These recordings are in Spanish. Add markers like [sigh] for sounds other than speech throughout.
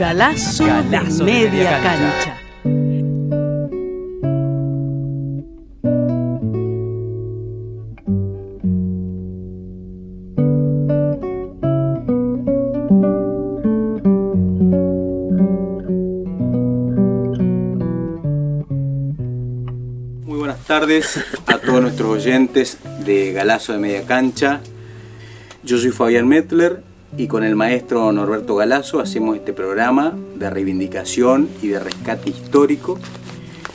Galazo, Galazo de de media, media cancha. cancha. Muy buenas tardes a todos nuestros oyentes de Galazo de Media Cancha. Yo soy Fabián Mettler y con el maestro Norberto Galazo hacemos este programa de reivindicación y de rescate histórico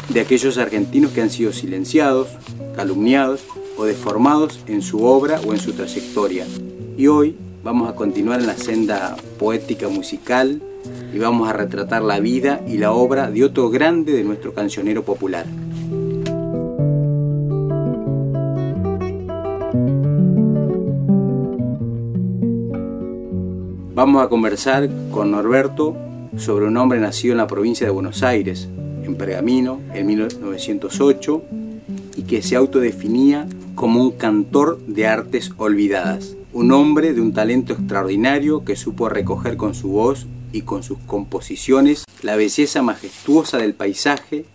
de aquellos argentinos que han sido silenciados, calumniados o deformados en su obra o en su trayectoria. Y hoy vamos a continuar en la senda poética musical y vamos a retratar la vida y la obra de otro grande de nuestro cancionero popular. Vamos a conversar con Norberto sobre un hombre nacido en la provincia de Buenos Aires, en Pergamino, en 1908, y que se autodefinía como un cantor de artes olvidadas. Un hombre de un talento extraordinario que supo recoger con su voz y con sus composiciones la belleza majestuosa del paisaje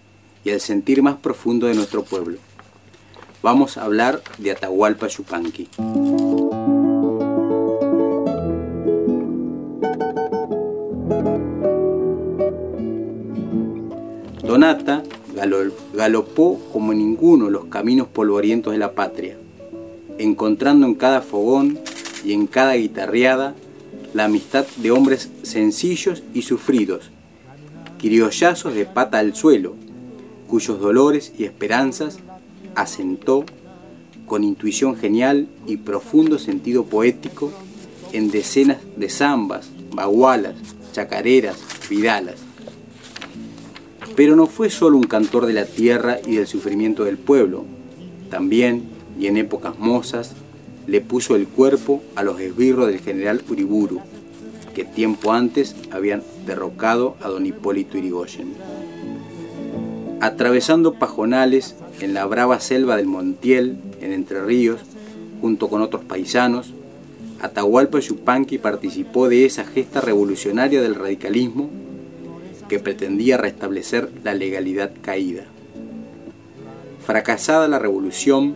y el sentir más profundo de nuestro pueblo. Vamos a hablar de Atahualpa Yupanqui. Donata galo- galopó como ninguno los caminos polvorientos de la patria, encontrando en cada fogón y en cada guitarreada la amistad de hombres sencillos y sufridos, criollazos de pata al suelo, cuyos dolores y esperanzas asentó con intuición genial y profundo sentido poético en decenas de zambas, bagualas, chacareras, vidalas. Pero no fue solo un cantor de la tierra y del sufrimiento del pueblo, también, y en épocas mozas, le puso el cuerpo a los esbirros del general Uriburu, que tiempo antes habían derrocado a don Hipólito Yrigoyen. Atravesando pajonales en la brava selva del Montiel, en Entre Ríos, junto con otros paisanos, Atahualpa Yupanqui participó de esa gesta revolucionaria del radicalismo que pretendía restablecer la legalidad caída. Fracasada la revolución,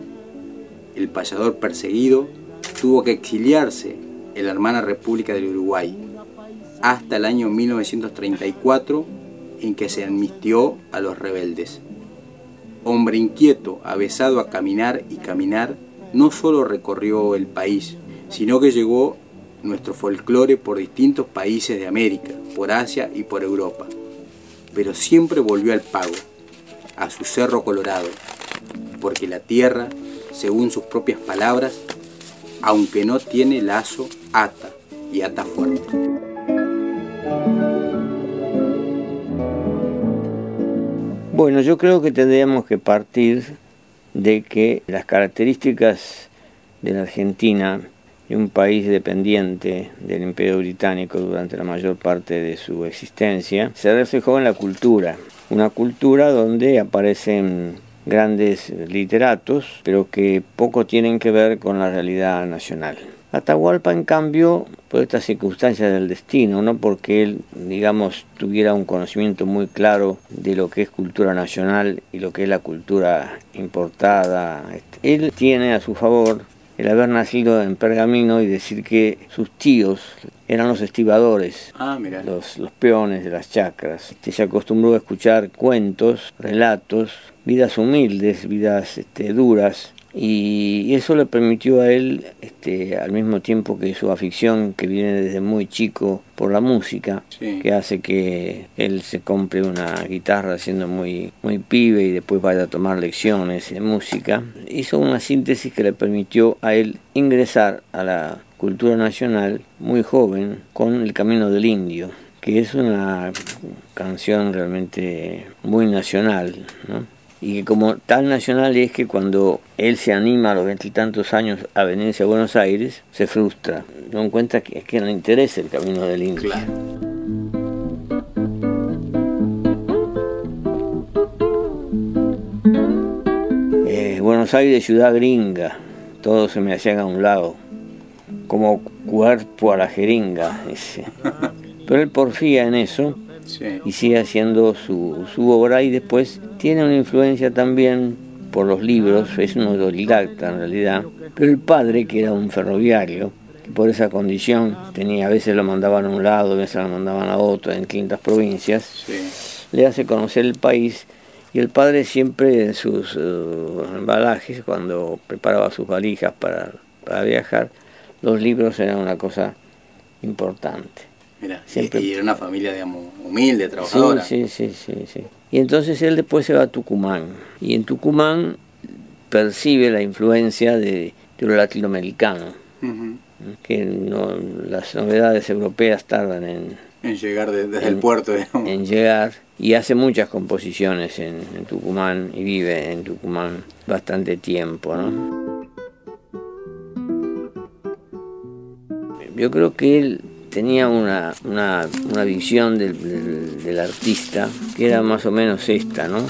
el payador perseguido tuvo que exiliarse en la hermana República del Uruguay hasta el año 1934 en que se amnistió a los rebeldes. Hombre inquieto, avesado a caminar y caminar, no solo recorrió el país, sino que llegó nuestro folclore por distintos países de América, por Asia y por Europa. Pero siempre volvió al pago, a su cerro colorado, porque la tierra, según sus propias palabras, aunque no tiene lazo, ata y ata fuerte. Bueno, yo creo que tendríamos que partir de que las características de la Argentina, de un país dependiente del Imperio Británico durante la mayor parte de su existencia, se reflejó en la cultura. Una cultura donde aparecen grandes literatos, pero que poco tienen que ver con la realidad nacional. Atahualpa, en cambio, por estas circunstancias del destino, no porque él, digamos, tuviera un conocimiento muy claro de lo que es cultura nacional y lo que es la cultura importada, este, él tiene a su favor el haber nacido en Pergamino y decir que sus tíos eran los estibadores, Ah, mira. los, los peones de las chacras. Este, se acostumbró a escuchar cuentos, relatos, vidas humildes, vidas este, duras, y, eso le permitió a él, este, al mismo tiempo que su afición que viene desde muy chico por la música, Sí. que hace que él se compre una guitarra siendo muy, muy pibe y después vaya a tomar lecciones de música, hizo una síntesis que le permitió a él ingresar a la cultura nacional muy joven con el camino del indio que es una canción realmente muy nacional, ¿no? Y que como tal nacional es que cuando él se anima a los veintitantos años a venirse a Buenos Aires, se frustra, no encuentra que, que no le interesa el camino del India. Eh, Buenos Aires, ciudad gringa, todo se me hacía a un lado, como cuerpo a la jeringa. [laughs] Pero él porfía en eso y sigue haciendo su, su, obra y después tiene una influencia también por los libros, es un autodidacta en realidad, pero el padre, que era un ferroviario, por esa condición tenía, a veces lo mandaban a un lado, a veces lo mandaban a otro, en quintas provincias, le hace conocer el país y el padre siempre en sus uh, embalajes, cuando preparaba sus valijas para, para viajar, los libros eran una cosa importante. Mira, y era una familia, digamos, humilde, trabajadora. Sí, sí, sí, sí, Y entonces él después se va a Tucumán. Y en Tucumán percibe la influencia de, lo latinoamericano. Que no, las novedades europeas tardan en... En llegar desde el puerto, digamos. En llegar. Y hace muchas composiciones en, en Tucumán y vive en Tucumán bastante tiempo, ¿no? Yo creo que él tenía una, una, una visión del, del, artista que era más o menos esta, ¿no?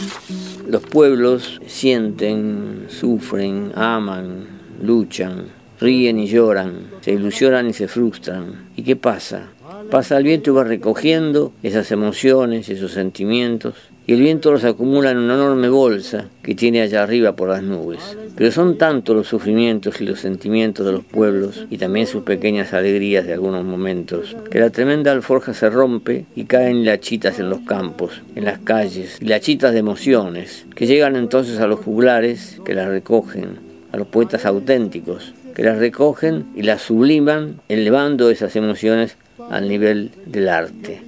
Los pueblos sienten, sufren, aman, luchan, ríen y lloran, se ilusionan y se frustran. ¿Y qué pasa? Pasa el viento y va recogiendo esas emociones, esos sentimientos, y el viento los acumula en una enorme bolsa que tiene allá arriba por las nubes. Pero son tantos los sufrimientos y los sentimientos de los pueblos y también sus pequeñas alegrías de algunos momentos, que la tremenda alforja se rompe y caen lachitas en los campos, en las calles, lachitas de emociones, que llegan entonces a los juglares que las recogen, a los poetas auténticos, que las recogen y las subliman, elevando esas emociones al nivel del arte.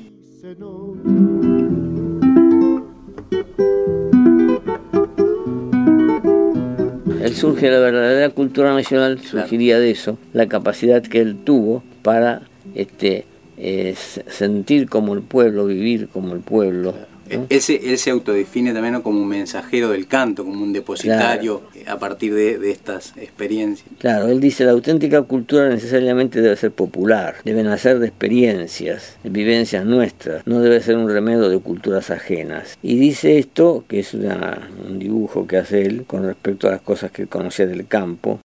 Él surge la verdadera cultura nacional, surgiría de eso, la capacidad que él tuvo para este, eh, sentir como el pueblo, vivir como el pueblo. Él, se, autodefine también como un mensajero del canto, como un depositario a partir de, estas experiencias. Claro, él dice la auténtica cultura necesariamente debe ser popular, debe nacer de experiencias, de vivencias nuestras, no debe ser un remedio de culturas ajenas. Y dice esto, que es un dibujo que hace él con respecto a las cosas que conocía del campo,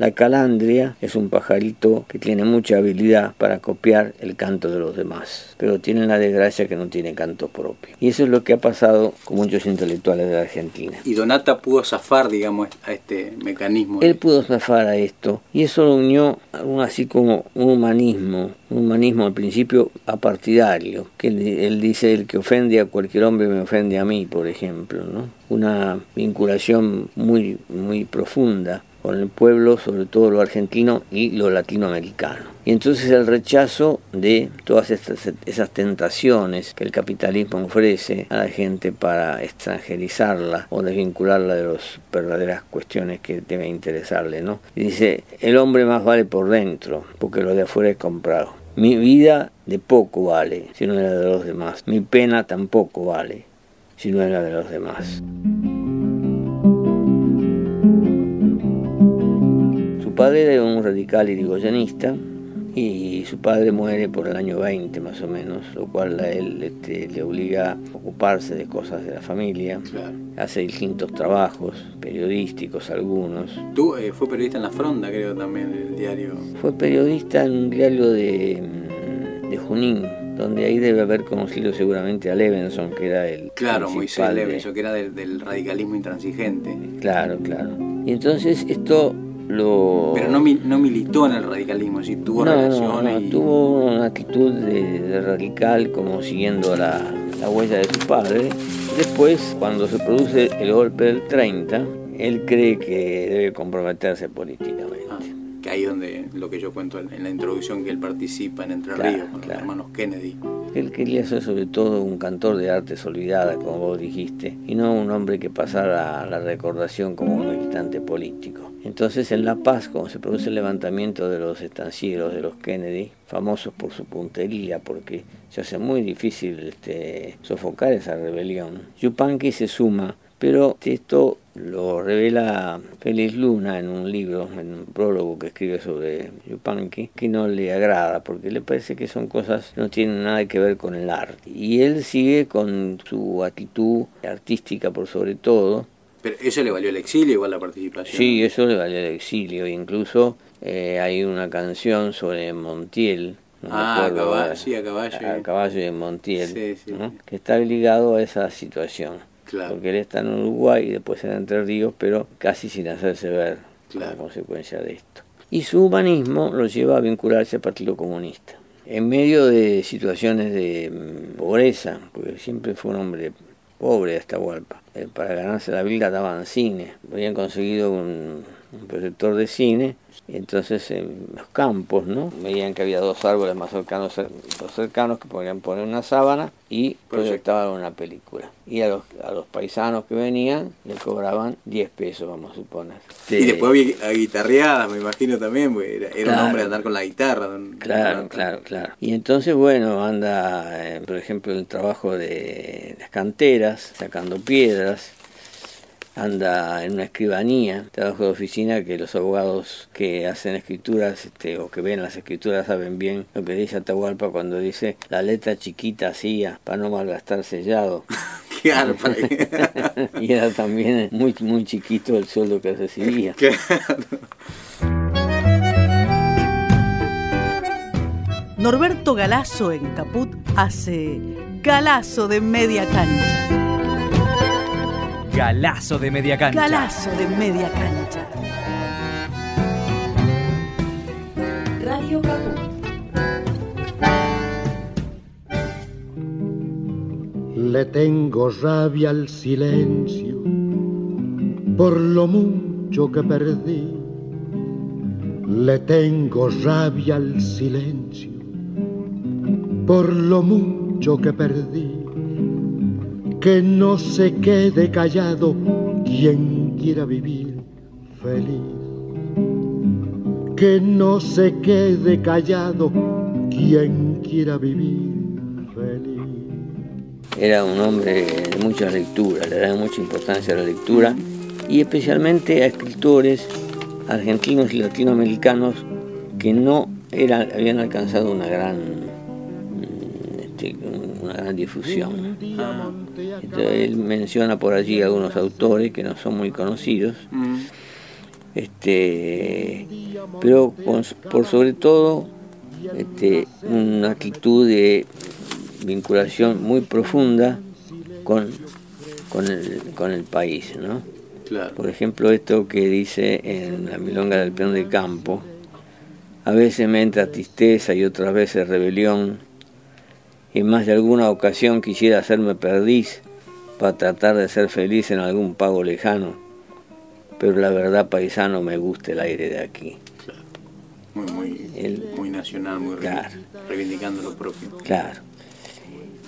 la calandria es un pajarito que tiene mucha habilidad para copiar el canto de los demás, pero tiene la desgracia que no tiene canto propio. Y eso es lo que ha pasado con muchos intelectuales de la Argentina. Y Donata pudo zafar, digamos, a este mecanismo. Él pudo zafar a esto, y eso lo unió así como un humanismo, un humanismo al principio apartidario, que él, dice, el que ofende a cualquier hombre me ofende a mí, por ejemplo, ¿no? Una vinculación muy, muy profunda con el pueblo, sobre todo lo argentino y lo latinoamericano. Y entonces el rechazo de todas estas, esas tentaciones que el capitalismo ofrece a la gente para extranjerizarla o desvincularla de las verdaderas cuestiones que debe interesarle. ¿no? Y dice, el hombre más vale por dentro, porque lo de afuera es comprado. Mi vida de poco vale si no era de los demás. Mi pena tampoco vale si no era de los demás. Padre era un radical irigoyenista y su padre muere por el año 20 más o menos, lo cual a él este, le obliga a ocuparse de cosas de la familia, hace distintos trabajos, periodísticos algunos. Tú eh, fue periodista en La Fronda, creo también, el diario. Fue periodista en un diario de, de Junín, donde ahí debe haber conocido seguramente a Levenson, que era el... Claro, Moisés Levenson, que era del radicalismo intransigente. Claro, claro. Y entonces esto pero no, no militó en el radicalismo, sí tuvo relaciones. No, tuvo una actitud de, radical como siguiendo la, la, huella de su padre. Después, cuando se produce el golpe del 30, él cree que debe comprometerse políticamente. Ah, que ahí donde lo que yo cuento en la introducción, que él participa en Entre Ríos con los hermanos Kennedy. Él quería ser sobre todo un cantor de artes olvidadas, como vos dijiste, y no un hombre que pasara a la recordación como un militante político. Entonces en La Paz, cuando se produce el levantamiento de los estancieros de los Kennedy, famosos por su puntería, porque se hace muy difícil este, sofocar esa rebelión, Yupanqui se suma pero esto lo revela Félix Luna en un libro, en un prólogo que escribe sobre Yupanqui, que no le agrada porque le parece que son cosas que no tienen nada que ver con el arte. Y él sigue con su actitud artística por sobre todo. Pero eso le valió el exilio, igual la participación. Sí, eso le valió el exilio. Incluso eh, hay una canción sobre Montiel, ah, a caballo, sí, a caballo. A caballo de Montiel, que está ligado a esa situación. Porque él está en Uruguay y después en Entre Ríos, pero casi sin hacerse ver la consecuencia de esto. Y su humanismo lo lleva a vincularse al Partido Comunista. En medio de situaciones de mm, pobreza, porque siempre fue un hombre pobre hasta Hualpa, eh, para ganarse la vida daban cine. Habían conseguido un, un proyector de cine entonces en los campos, ¿no? Veían que había dos árboles más cercanos, dos cercanos que podían poner una sábana y proyectaban una película. Y a los, a los paisanos que venían le cobraban 10 pesos, vamos a suponer. Y después había guitarreadas, me imagino también, porque era, un hombre andar con la guitarra. claro, claro, claro. Y entonces, bueno, anda, eh, por ejemplo, el trabajo de las canteras, sacando piedras, anda en una escribanía, trabajo de oficina que los abogados que hacen escrituras este, o que ven las escrituras saben bien lo que dice Atahualpa cuando dice la letra chiquita hacía para no malgastar sellado. [laughs] Claro, [laughs] y era también muy, muy chiquito el sueldo que recibía. [laughs] Norberto Galazo en Caput hace Galazo de media cancha. Galazo de media cancha. Galazo de media cancha. Radio Caput. Le tengo rabia al silencio por lo mucho que perdí. Le tengo rabia al silencio por lo mucho que perdí que no se quede callado quien quiera vivir feliz. Que no se quede callado quien quiera vivir feliz. Era un hombre de mucha lectura, le daba mucha importancia a la lectura y especialmente a escritores argentinos y latinoamericanos que no eran, habían alcanzado una gran, este, una gran difusión. él menciona por allí algunos autores que no son muy conocidos, mm. este, pero por sobre todo este, una actitud de vinculación muy profunda con, con, el, con el país. ¿no? Por ejemplo, esto que dice en la Milonga del Peón de Campo, a veces me entra tristeza y otras veces rebelión en más de alguna ocasión quisiera hacerme perdiz para tratar de ser feliz en algún pago lejano, pero la verdad paisano me gusta el aire de aquí. Muy, nacional, muy reivindicando lo propio. Claro.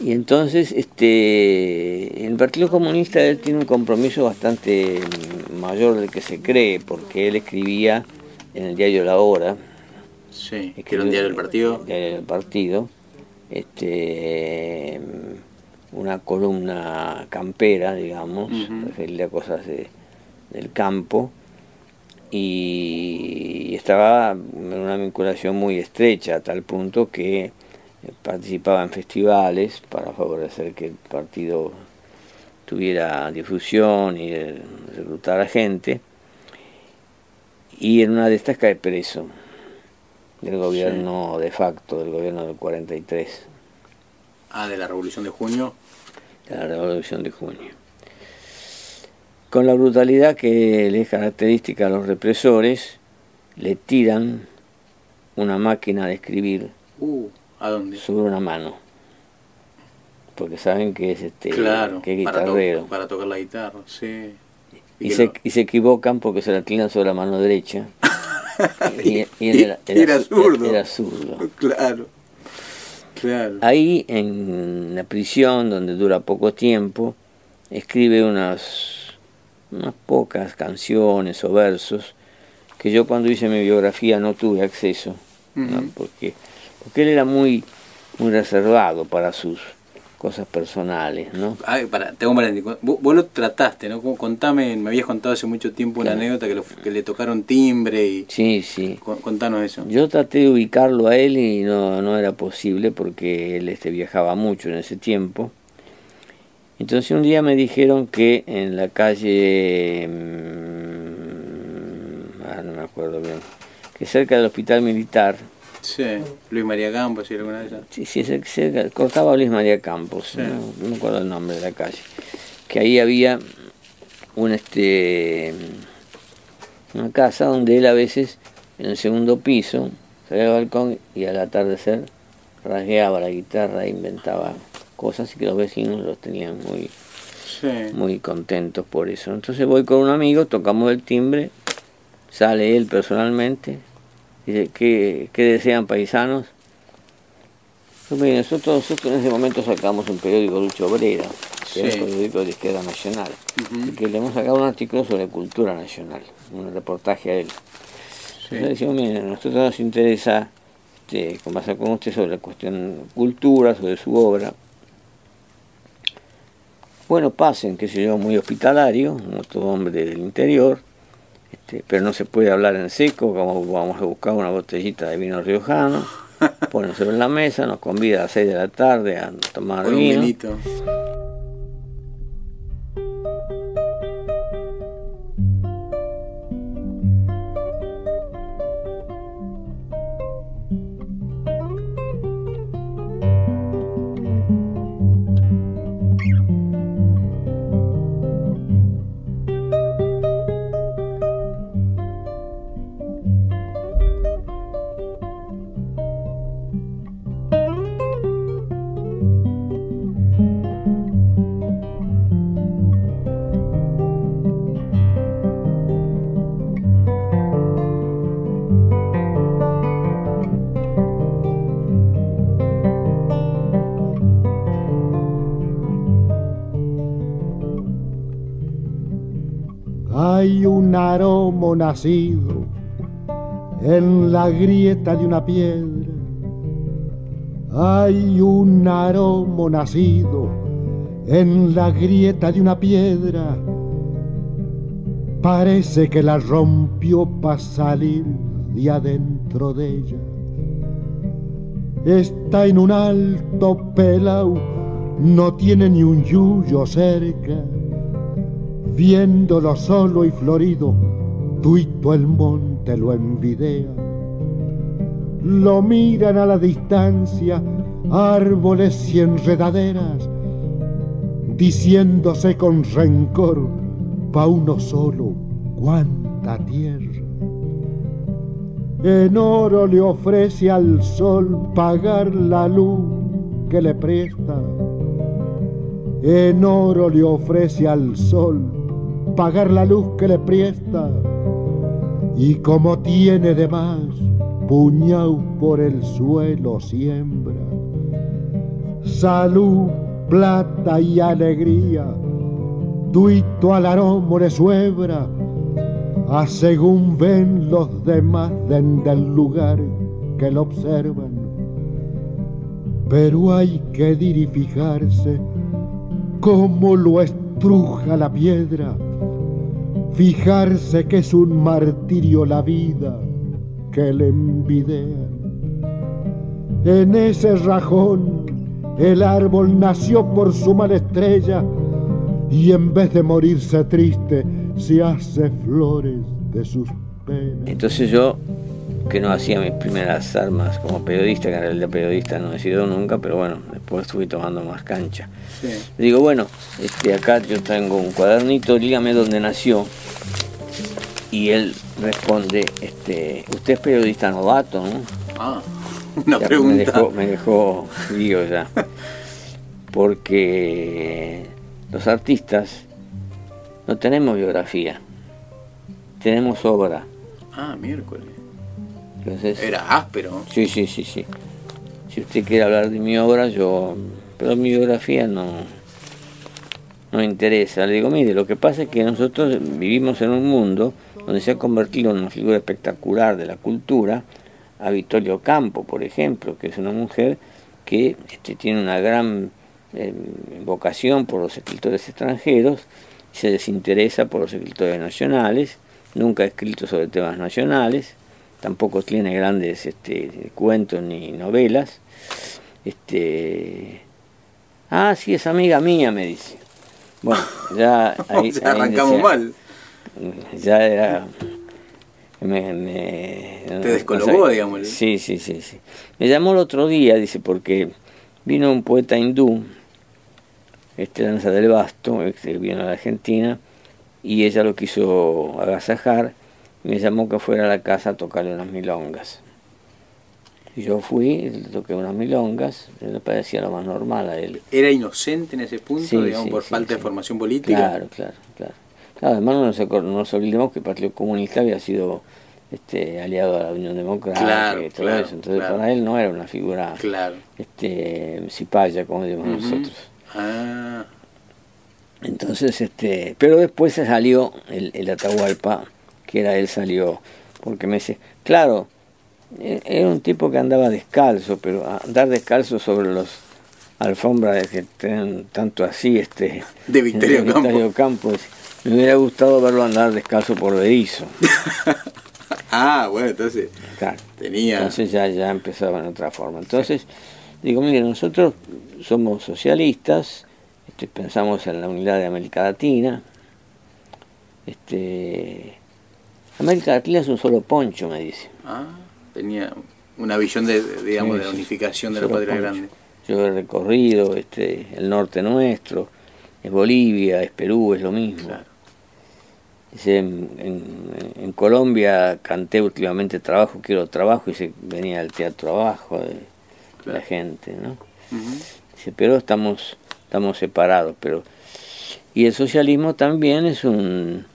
Y entonces, este, el Partido Comunista él tiene un compromiso bastante mayor del que se cree, porque él escribía en el diario La Hora. Sí, que era un diario del partido. Diario del partido este, una columna campera, digamos, referida a cosas de, del campo, y estaba en una vinculación muy estrecha, a tal punto que participaba en festivales para favorecer que el partido tuviera difusión y reclutar a gente, y en una de estas cae preso del gobierno de facto, del gobierno del 43. Ah, de la Revolución de Junio. De la Revolución de Junio. Con la brutalidad que le es característica a los represores, le tiran una máquina de escribir uh, ¿a dónde? sobre una mano. Porque saben que es este claro, que es guitarrero. Para, tocar la guitarra, sí. Y, se, y se equivocan porque se la tiran sobre la mano derecha. [laughs] [laughs] y, y él era, Era zurdo. Era zurdo. Claro. Claro. Ahí en la prisión, donde dura poco tiempo, escribe unas, unas pocas canciones o versos que yo cuando hice mi biografía no tuve acceso, porque, porque él era muy, muy reservado para sus cosas personales, ¿no? Ay, para, tengo un paréntesis. Vos, vos lo trataste, ¿no? Contame, me habías contado hace mucho tiempo una Claro. anécdota que, lo- que le tocaron timbre y... Sí, sí. con- Contanos eso. Yo traté de ubicarlo a él y no, no era posible porque él este, viajaba mucho en ese tiempo. Entonces un día me dijeron que en la calle, mm, ah, no me acuerdo bien, que cerca del hospital militar, Sí, Luis María Campos y alguna de esas. sí, sí, cerca, cerca- cortaba Luis María Campos, Sí. no, no me acuerdo el nombre de la calle, que ahí había un este una casa donde él a veces en el segundo piso salía al balcón y al atardecer rasgueaba la guitarra e inventaba cosas y que los vecinos los tenían muy Sí. muy contentos por eso. Entonces voy con un amigo, tocamos el timbre, sale él personalmente, dice, ¿qué, qué desean paisanos? Mire, nosotros, nosotros en ese momento sacamos un periódico Lucha Obrera, que era un periódico de izquierda nacional, y que le hemos sacado un artículo sobre cultura nacional, un reportaje a él. Sí. Entonces decimos, mire, a nosotros nos interesa este, conversar con usted sobre la cuestión cultura, sobre su obra. Bueno, pasen, qué sé yo, muy hospitalario, todo hombre del interior, este, pero no se puede hablar en seco, como vamos a buscar una botellita de vino riojano, [laughs] ponen sobre la mesa, nos convida a las 6 de la tarde a tomar un vino. vinito. Un nacido en la grieta de una piedra. Hay un aromo nacido en la grieta de una piedra. Parece que la rompió para salir de adentro de ella. Está en un alto pelau, no tiene ni un yuyo cerca viéndolo solo y florido, tuito el monte lo envidea. Lo miran a la distancia árboles y enredaderas, diciéndose con rencor, pa' uno solo, cuánta tierra. En oro le ofrece al sol pagar la luz que le presta. En oro le ofrece al sol pagar la luz que le presta. Y como tiene de más, puñao por el suelo siembra. Salud, plata y alegría, tuito al aromo le suebra, a según ven los demás den del lugar que lo observan. Pero hay que dir y fijarse cómo lo estruja la piedra, fijarse que es un martirio la vida que le envidian. En ese rajón el árbol nació por su mala estrella y en vez de morirse triste se hace flores de sus penas. Entonces yo, que no hacía mis primeras armas como periodista, que en realidad periodista no he sido nunca, pero bueno, después fui tomando más cancha. Sí. Digo, bueno, este, acá yo tengo un cuadernito, dígame dónde nació. Y él responde, este, usted es periodista novato, ¿no? Ah, [laughs] una Ya pregunta. Me dejó, me dejó frío ya. Porque los artistas no tenemos biografía, tenemos obra. Ah, miércoles. Entonces, Era áspero. Sí, sí, sí, sí. Si usted quiere hablar de mi obra, yo... Pero mi biografía no, no interesa. Le digo, mire, lo que pasa es que nosotros vivimos en un mundo donde se ha convertido en una figura espectacular de la cultura a Vittorio Campo, por ejemplo, que es una mujer que este, tiene una gran eh, vocación por los escritores extranjeros, se desinteresa por los escritores nacionales, nunca ha escrito sobre temas nacionales, tampoco tiene grandes este, cuentos ni novelas. Este, ah, sí, es amiga mía, me dice. Bueno, [laughs] ya ahí, O sea, ahí arrancamos decía- mal. ya era me, me- Te descolocó, digamos. sí sí sí sí me llamó el otro día dice porque vino un poeta hindú este Lanza del Basto que vino a la Argentina y ella lo quiso agasajar me llamó que fuera a la casa a tocarle unas milongas y yo fui le toqué unas milongas le parecía lo más normal a él Era inocente en ese punto, Sí, digamos, sí, por sí, falta de formación política. Claro, claro, claro. Claro, además no nos, no nos olvidemos que el Partido Comunista había sido este, aliado a la Unión Democrática Claro, y todo claro, eso. Entonces claro. para él no era una figura Claro. este, cipaya, como decimos nosotros. Ah, Entonces, este, pero después se salió el, el Atahualpa, que era él salió, porque me dice, claro, e- era un tipo que andaba descalzo, pero andar descalzo sobre los alfombras que tienen tanto así, este, De Victorio de Victorio Campos, me hubiera gustado verlo andar descalzo por Berizo. [laughs] ah, bueno, entonces Claro. tenía. Entonces ya, ya empezaba en otra forma. Entonces, digo, mire, nosotros somos socialistas, este, pensamos en la unidad de América Latina. Este, América Latina es un solo poncho, me dice. Ah, tenía una visión de, de, digamos, Sí, de la unificación de la patria poncho. grande. Yo he recorrido este, el norte nuestro, es Bolivia, es Perú, es lo mismo. Claro. Dice, en, en- en Colombia canté últimamente trabajo, quiero trabajo, y se venía al teatro abajo de Claro. la gente, ¿no? Dice, pero estamos, estamos separados, pero y el socialismo también es un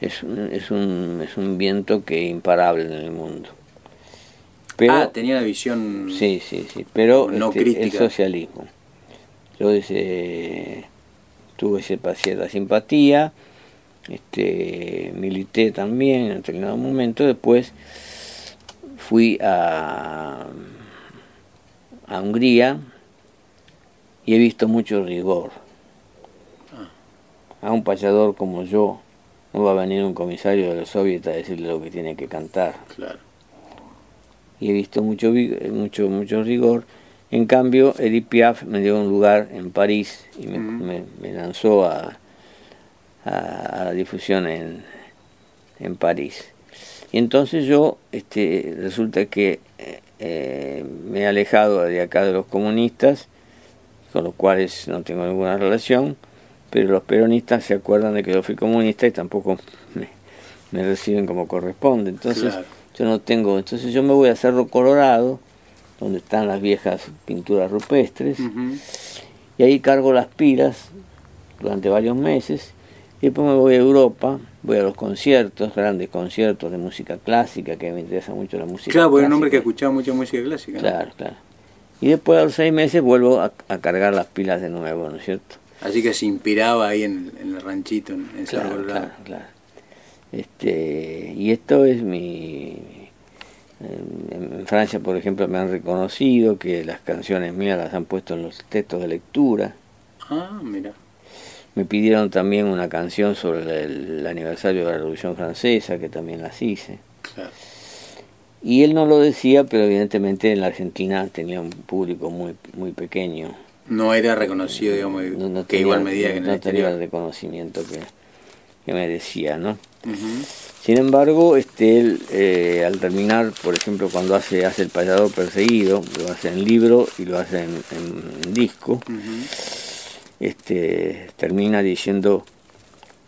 es un, es un, es un viento que es imparable en el mundo. Pero ah, tenía una visión. sí, sí, sí, pero no este, el socialismo. Yo dice, tuve cierta cierta simpatía, este milité también en determinado momento, después fui a a Hungría y he visto mucho rigor. A un payador como yo no va a venir un comisario de los soviets a decirle lo que tiene que cantar. Claro. Y he visto mucho, mucho, mucho rigor. En cambio, Edith Piaf me dio un lugar en París y me, Ujú. me- me lanzó a, a, a la difusión en, en París. Y entonces yo, este, resulta que eh, eh, me he alejado de acá de los comunistas, con los cuales no tengo ninguna relación, pero los peronistas se acuerdan de que yo fui comunista y tampoco me, me reciben como corresponde. Entonces Claro. yo no tengo, entonces yo me voy a Cerro Colorado, donde están las viejas pinturas rupestres, y ahí cargo las pilas durante varios meses, y después me voy a Europa, voy a los conciertos, grandes conciertos de música clásica, que me interesa mucho la música Claro, porque era un hombre que clásica. escuchaba mucha música clásica. ¿no? Claro, claro. Y después a los seis meses vuelvo a, a cargar las pilas de nuevo, ¿no es cierto? Así que se inspiraba ahí en, en el ranchito, en, en Cerro Claro, Colorado. claro, claro. Este, y esto es mi... En, en Francia, por ejemplo, me han reconocido que las canciones mías las han puesto en los textos de lectura. Ah, mira. Me pidieron también una canción sobre el, el aniversario de la Revolución Francesa, que también las hice. Claro. Y él no lo decía, pero evidentemente en la Argentina tenía un público muy muy pequeño. No era reconocido, digamos, No- no que tenía- igual medida que en no el tenía el reconocimiento que, que merecía, ¿no? Sin embargo, este, él, eh, al terminar, por ejemplo, cuando hace, hace el payador perseguido, lo hace en libro y lo hace en, en- en disco, este, termina diciendo,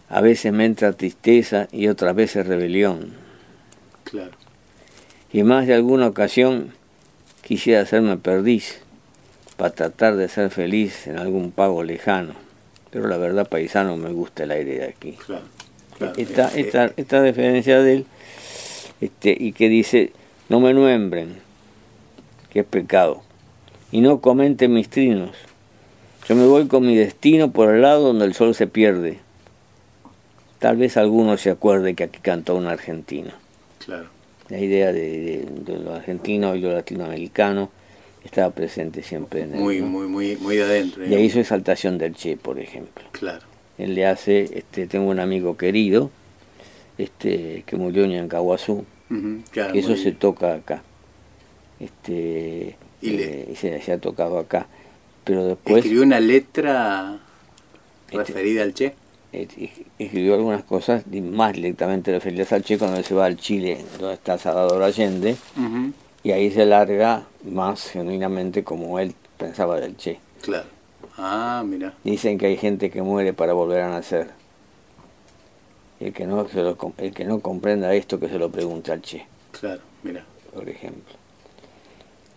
a veces me entra tristeza y otras veces rebelión. Claro. Y más de alguna ocasión quisiera hacerme perdiz para tratar de ser feliz en algún pago lejano. Pero la verdad, paisano, me gusta el aire de aquí. Claro. claro. esta, Eh, esta, esta referencia de él, este, y que dice, no me nuembren, que es pecado, y no comenten mis trinos. Yo me voy con mi destino por el lado donde el sol se pierde. Tal vez alguno se acuerde que aquí cantó un argentino. Claro. La idea de, de, lo argentino y lo latinoamericano estaba presente siempre en él. Muy, muy, muy, muy de adentro. Y ahí su exaltación del Che, por ejemplo. Claro. Él le hace, este, tengo un amigo querido, este, que murió en Yancahuazú, que eso se toca acá. Este, y, eh, se, ha tocado acá. Pero después... ¿Escribió una letra este, referida al Che? escribió algunas cosas más directamente referidas al Che cuando se va al Chile, donde está Salvador Allende, y ahí se larga más genuinamente como él pensaba del Che. Claro. Ah, mira. Dicen que hay gente que muere para volver a nacer. El que no, el que no comprenda esto, que se lo pregunte al Che. Claro, mira. Por ejemplo.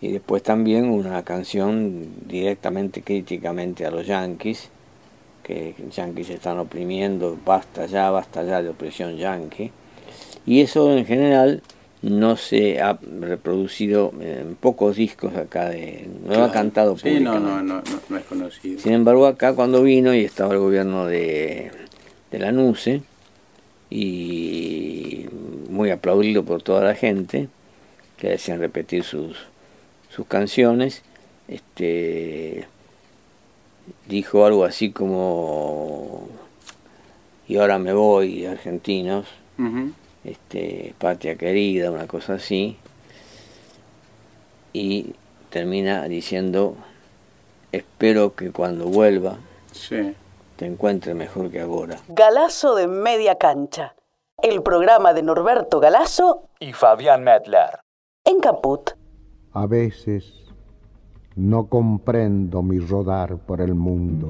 Y después también una canción directamente críticamente a los yanquis, que los yanquis están oprimiendo, basta ya, basta ya de opresión yanqui. Y eso en general no se ha reproducido en pocos discos acá, de, no ha cantado sí, no, no, no, no, es conocido. Sin embargo, acá cuando vino y estaba el gobierno de, de la NUCE, y muy aplaudido por toda la gente, que decían repetir sus, sus canciones, este dijo algo así como y ahora me voy argentinos este patria querida una cosa así y termina diciendo espero que cuando vuelva te encuentre mejor que ahora Galazo de media cancha. El programa de Norberto Galazo y Fabián Medler en Caput. A veces no comprendo mi rodar por el mundo.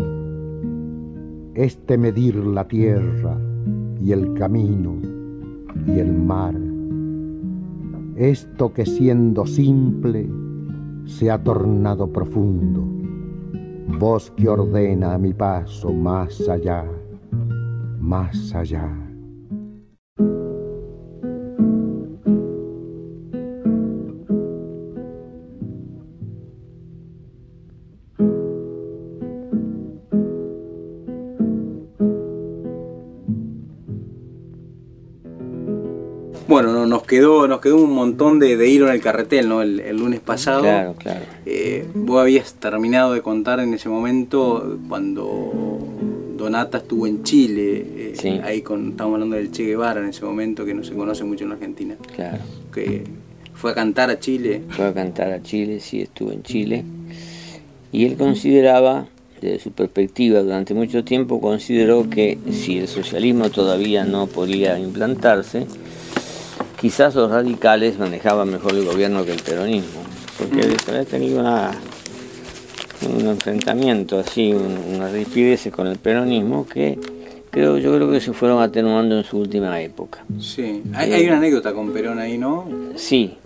Este medir la tierra y el camino y el mar. Esto que siendo simple se ha tornado profundo. Voz que ordena mi paso más allá, más allá. Quedó, nos quedó un montón de, de hilo en el carretel, ¿no? El, lunes pasado. Claro, claro. Eh, vos habías terminado de contar en ese momento cuando Donata estuvo en Chile, eh, ahí con, estamos hablando del Che Guevara en ese momento, que no se conoce mucho en Argentina. Claro. Que fue a cantar a Chile. Fue a cantar a Chile, sí, estuvo en Chile. Y él consideraba, desde su perspectiva, durante mucho tiempo consideró que si el socialismo todavía no podía implantarse, quizás los radicales manejaban mejor el gobierno que el peronismo, porque mm. había tenido una, un enfrentamiento así, una rigidez con el peronismo que creo, yo creo que se fueron atenuando en su última época. Sí, hay, hay una anécdota con Perón ahí, ¿no? Sí,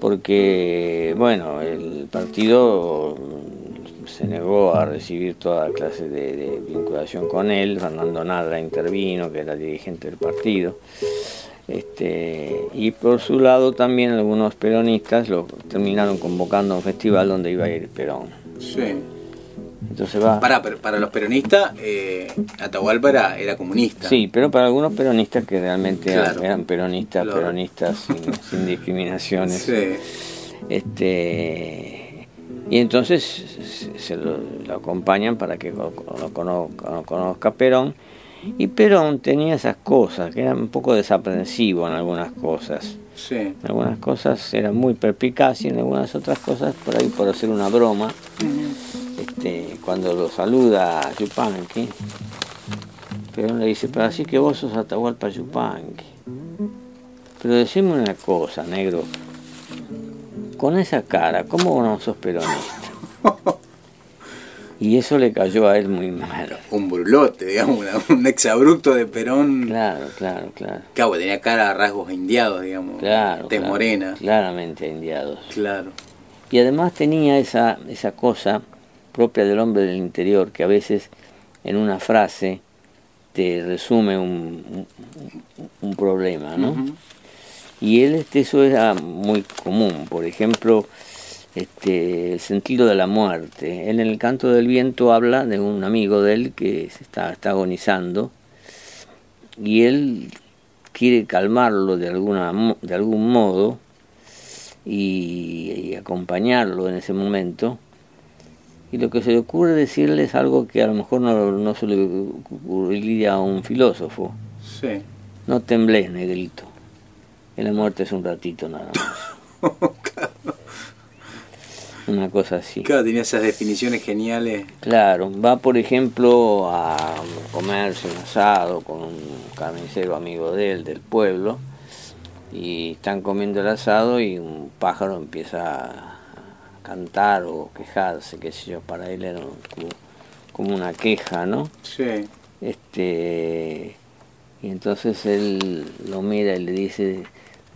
porque, bueno, el partido se negó a recibir toda clase de, de vinculación con él, Fernando Nadra intervino, que era dirigente del partido. Este, y por su lado también algunos peronistas lo terminaron convocando a un festival donde iba a ir Perón. Sí. Entonces va. Para, para los peronistas, eh, Atahualpa era, comunista. Sí, pero para algunos peronistas que realmente eran, peronistas, peronistas [laughs] sin, discriminaciones. Sí. Este, y entonces se, lo, acompañan para que lo, conozca, conozca Perón y Perón tenía esas cosas, que era un poco desaprensivo en algunas cosas. Sí. En algunas cosas era muy perpicaz y en algunas otras cosas, por ahí por hacer una broma, este, cuando lo saluda Yupanqui, Perón le dice, pero así que vos sos Atahualpa Yupanqui. Pero decime una cosa, negro, con esa cara, ¿cómo no sos peronista? [laughs] Y eso le cayó a él muy mal. Un brulote, digamos, un exabrupto de Perón. Claro, claro, claro. Claro, tenía cara a rasgos indiados, digamos. Claro. De morena. Claramente indiados. Claro. Y además tenía esa, esa cosa propia del hombre del interior, que a veces en una frase te resume un, un, problema, ¿no? Y él, este, eso era muy común. Por ejemplo, este, el sentido de la muerte. Él en el canto del viento habla de un amigo de él que se está, está agonizando y él quiere calmarlo de, alguna, de algún modo y, acompañarlo en ese momento. Y lo que se le ocurre decirle es algo que a lo mejor no, no se le ocurriría a un filósofo. Sí. No temblés, negrito. En la muerte es un ratito nada más. [laughs] Una cosa así. Claro, tenía esas definiciones geniales. Claro, va por ejemplo a comerse un asado con un carnicero amigo de él, del pueblo, y están comiendo el asado y un pájaro empieza a cantar o quejarse, qué sé yo, para él era como, como una queja, ¿no? Sí. Este, y entonces él lo mira y le dice,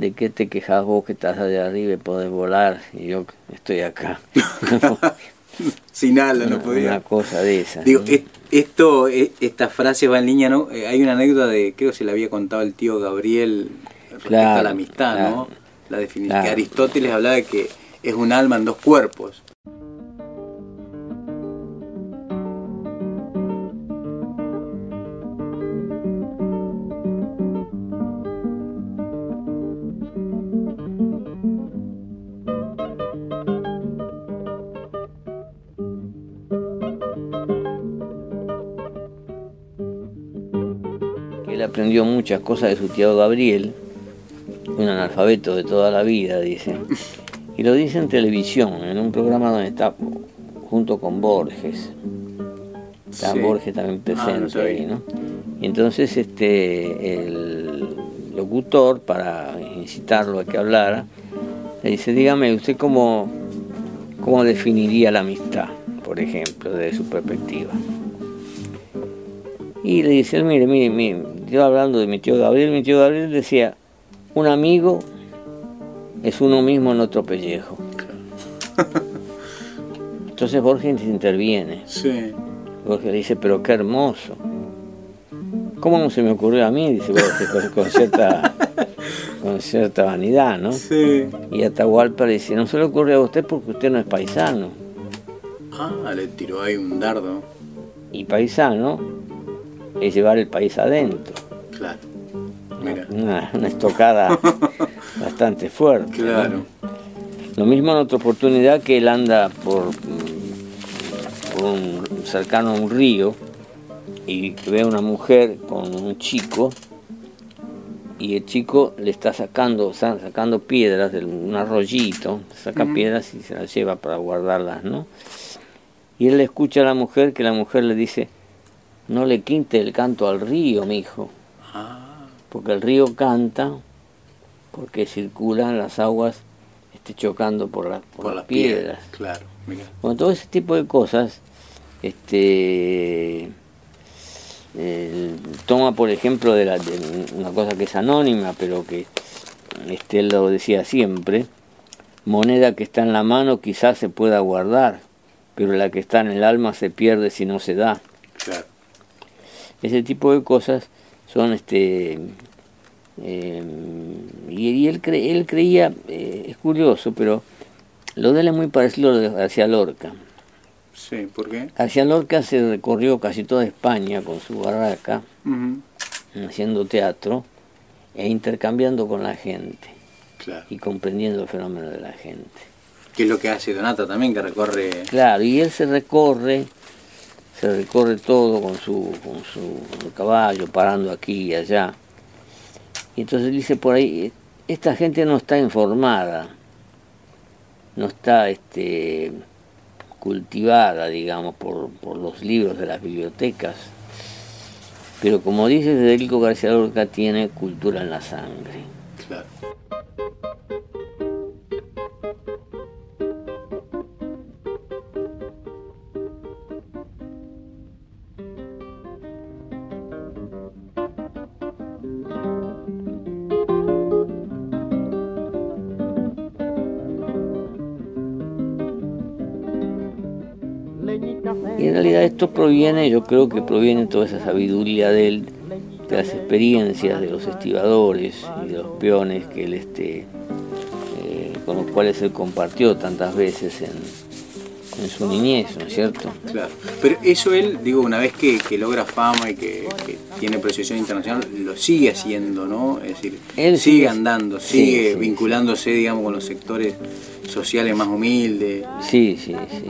¿de qué te quejas vos que estás allá arriba y podés volar? Y yo estoy acá. [laughs] Sin ala, no podía. Una cosa de esa. Digo, esto, e, esta frase va en línea, ¿no? Eh, hay una anécdota de, creo que se la había contado el tío Gabriel respecto a la amistad, ¿no? La definición que Aristóteles hablaba de que es un alma en dos cuerpos. Aprendió muchas cosas de su tío Gabriel, un analfabeto de toda la vida, dice. Y lo dice en televisión, en un programa donde está junto con Borges. Está Borges también ah, presente ahí, ¿no? Y entonces este el locutor, para incitarlo a que hablara, le dice, dígame, ¿usted cómo, cómo definiría la amistad, por ejemplo, desde su perspectiva? Y le dice, mire, mire, mire, yo hablando de mi tío Gabriel, mi tío Gabriel decía, un amigo es uno mismo en otro pellejo. [laughs] Entonces Borges interviene. Sí. Borges dice, pero qué hermoso. ¿Cómo no se me ocurrió a mí? Dice Borges con, cierta, [laughs] con cierta vanidad, ¿no? Sí. Y Atahualpa le dice, no se le ocurrió a usted porque usted no es paisano. Ah, le tiró ahí un dardo. Y paisano es llevar el país adentro. Claro. Una, estocada [laughs] bastante fuerte. Claro. Lo mismo en otra oportunidad que él anda por, por un, cercano a un río y ve a una mujer con un chico y el chico le está sacando, sacando piedras de un arroyito, saca piedras y se las lleva para guardarlas, ¿no? Y él le escucha a la mujer que la mujer le dice, no le quinte el canto al río, mi hijo. Ah. Porque el río canta, porque circulan las aguas este, chocando por, por, las piedras. Claro, Bueno, todo ese tipo de cosas, este, toma por ejemplo de, la, una cosa que es anónima, pero que este, él lo decía siempre, moneda que está en la mano quizás se pueda guardar, pero la que está en el alma se pierde si no se da. Claro. Ese tipo de cosas son este eh, y, él, él creía, eh, es curioso, pero lo de él es muy parecido a lo de García Lorca. Sí, ¿por qué? García Lorca se recorrió casi toda España con su barraca, haciendo teatro e intercambiando con la gente y comprendiendo el fenómeno de la gente. Que es lo que hace Donata también, que recorre... Claro, y él se recorre se recorre todo con su, con su caballo, parando aquí y allá. Y entonces dice por ahí, esta gente no está informada, no está este, cultivada, digamos, por, por los libros de las bibliotecas, pero como dice Federico García Lorca, tiene cultura en la sangre. Claro. Y en realidad esto proviene, yo creo que proviene toda esa sabiduría de él, de las experiencias de los estibadores y de los peones que él este, eh, con los cuales él compartió tantas veces en, en su niñez, ¿no es cierto? Claro. Pero eso él, digo, una vez que, que logra fama y que, que tiene proyección internacional, lo sigue haciendo, ¿no? Es decir, Él sigue sigue- andando, sigue sí, vinculándose, digamos, con los sectores sociales más humildes. Sí, sí, sí.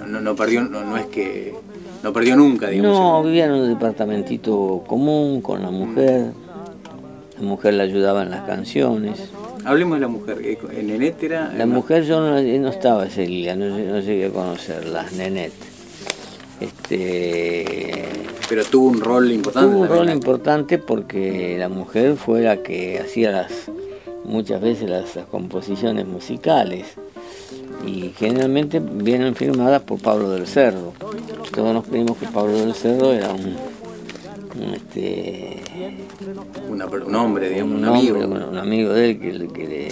No, no, no perdió, no, no es que no perdió nunca, digamos. No, vivía en un departamentito común con la mujer. La mujer le ayudaba en las canciones. Hablemos de la mujer. eh, En Nenet era. La mujer yo no, no estaba ese día, no, no llegué a conocerla, Nenet. Este, Pero tuvo un rol importante. tuvo un rol importante porque la mujer fue la que hacía las muchas veces las, las composiciones musicales y generalmente vienen firmadas por Pablo del Cerro. Todos nos creímos que Pablo del Cerro era un, un, este, una un hombre, digamos, un, un amigo. hombre, un, amigo de él que, le- que le-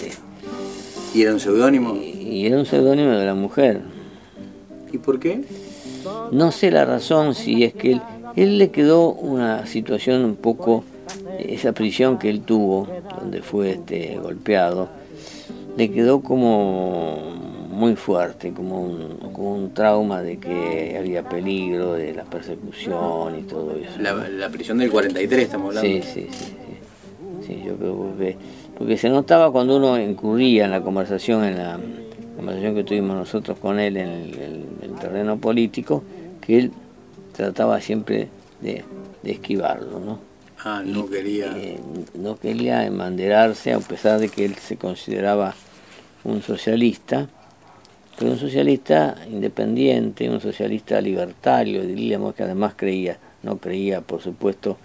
Y era un seudónimo. y era un seudónimo de la mujer. ¿Y por qué? No sé la razón si es que él, él le quedó una situación un poco, esa prisión que él tuvo, donde fue este, golpeado, le quedó como muy fuerte, como un, como un trauma de que había peligro, de la persecución y todo eso. La, la prisión del 43, estamos hablando. Sí, sí, sí, sí. Sí, yo creo que porque se notaba cuando uno incurría en la conversación, en la conversación que tuvimos nosotros con él en el, el- el terreno político, que él trataba siempre de, de esquivarlo, ¿no? Ah, no quería. Eh, no quería embanderarse, a pesar de que él se consideraba un socialista, pero un socialista independiente, un socialista libertario, diríamos que además creía, no creía, por supuesto,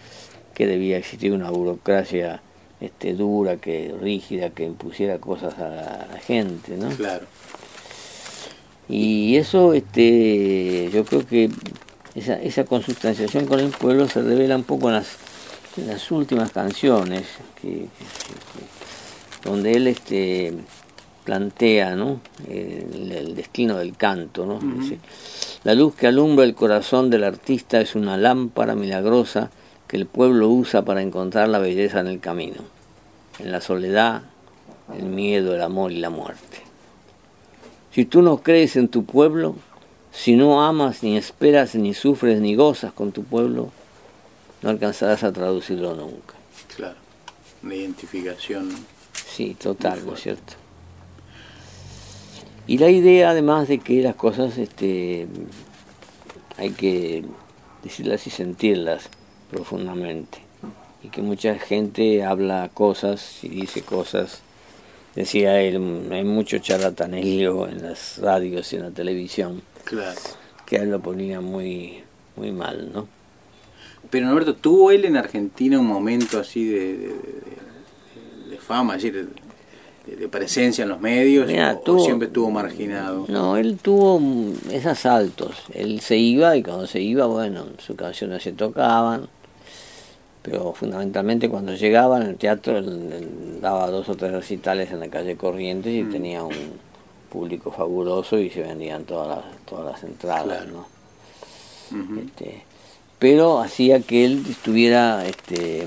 que debía existir una burocracia este, dura, que rígida, que impusiera cosas a la, gente, ¿no? Claro. Y eso, este, yo creo que esa, esa consustanciación con el pueblo se revela un poco en las, en las últimas canciones, que, que- que- donde él este, plantea ¿no? el, el destino del canto. ¿no? Dice, la luz que alumbra el corazón del artista es una lámpara milagrosa que el pueblo usa para encontrar la belleza en el camino, en la soledad, el miedo, el amor y la muerte. Si tú no crees en tu pueblo, si no amas, ni esperas, ni sufres, ni gozas con tu pueblo, no alcanzarás a traducirlo nunca. Claro. Una identificación. Sí, total, ¿no es cierto? Y la idea además de que las cosas este, hay que decirlas y sentirlas profundamente. Y que mucha gente habla cosas y dice cosas, decía él, hay mucho charlatanerío en las radios y en la televisión, Claro. que a él lo ponía muy, muy mal, ¿no? Pero Norberto, ¿tuvo él en Argentina un momento así de, de, de- de fama, es decir, de, presencia en los medios? O, siempre estuvo marginado? No, él tuvo mm, esos saltos. Él se iba y cuando se iba, bueno, sus canciones se tocaban. Pero fundamentalmente cuando llegaba en el teatro, él, él daba dos o tres recitales en la calle Corrientes y tenía un público fabuloso y se vendían todas las, todas las entradas, Claro. ¿no? Este, pero hacía que él estuviera, este,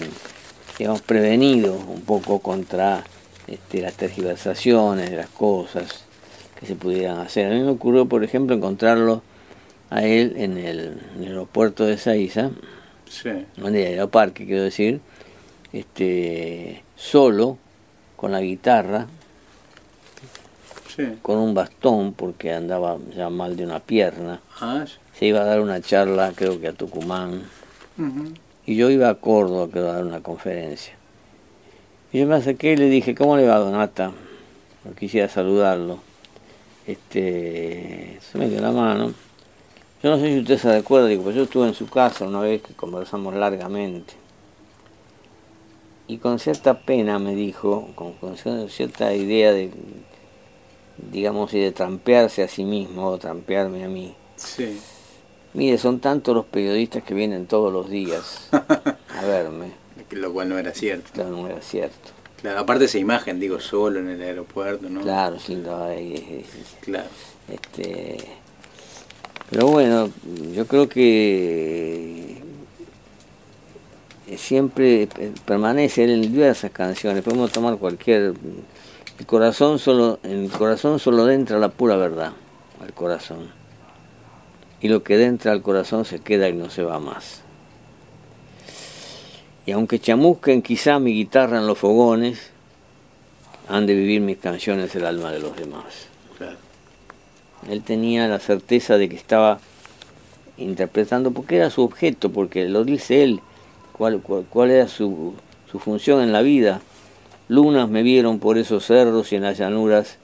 digamos, prevenido un poco contra este, las tergiversaciones de las cosas que se pudieran hacer. A mí me ocurrió, por ejemplo, encontrarlo a él en el, en el aeropuerto de Saiza, Sí. en el aeroparque, quiero decir, este, solo, con la guitarra, Sí. con un bastón, porque andaba ya mal de una pierna. Ah, Se iba a dar una charla, creo que a Tucumán, y yo iba a Córdoba, creo, a dar una conferencia. Y yo me acerqué y le dije, ¿cómo le va, Donata? Quisiera saludarlo. Este, se me dio la mano. Yo no sé si usted se recuerda, digo, pues yo estuve en su casa una vez que conversamos largamente. Y con cierta pena me dijo, con, con cierta idea de, digamos, y de trampearse a sí mismo o trampearme a mí. Sí. Mire, son tantos los periodistas que vienen todos los días [laughs] a verme. Que Lo cual no era cierto. Claro, no era cierto. Claro, aparte esa imagen, digo, solo en el aeropuerto, ¿no? Claro, sí, no, eh, Claro. este, pero bueno, yo creo que siempre eh, permanece en diversas canciones. Podemos tomar cualquier. El corazón solo, en el corazón solo entra la pura verdad, al corazón. Y lo que entra al corazón se queda y no se va más. Y aunque chamusquen quizá mi guitarra en los fogones, han de vivir mis canciones el alma de los demás. Él tenía la certeza de que estaba interpretando, porque era su objeto, porque lo dice él, cuál, cuál, era su, su función en la vida. Lunas me vieron por esos cerros y en las llanuras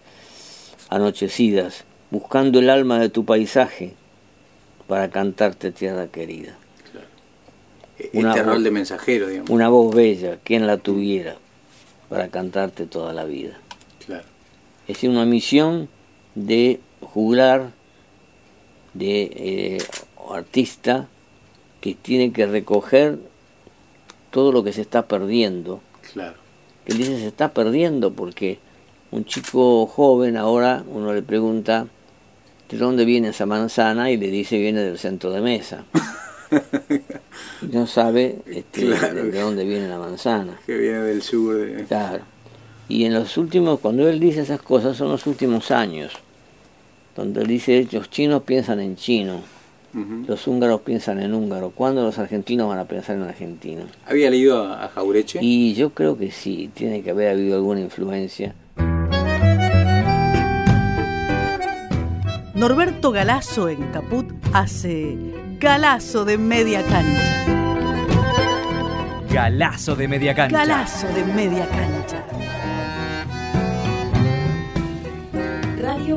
anochecidas, buscando el alma de tu paisaje para cantarte tierra querida. Una este rol de mensajero, digamos. Una voz bella, quien la tuviera, para cantarte toda la vida. Claro. Es una misión de juglar, de eh, artista, que tiene que recoger todo lo que se está perdiendo. Claro. Que dice se está perdiendo porque un chico joven ahora uno le pregunta de dónde viene esa manzana y le dice viene del centro de mesa. [laughs] y [laughs] no sabe este, de, dónde viene la manzana. Que viene del sur. De... Claro. Y en los últimos, cuando él dice esas cosas, son los últimos años, donde él dice, los chinos piensan en chino, los húngaros piensan en húngaro, ¿cuándo los argentinos van a pensar en argentino? ¿Había leído a, a Jaureche? Y yo creo que sí, tiene que haber habido alguna influencia. Norberto Galazo en Caput hace Galazo de media cancha. Galazo de media cancha. Galazo de media cancha. Radio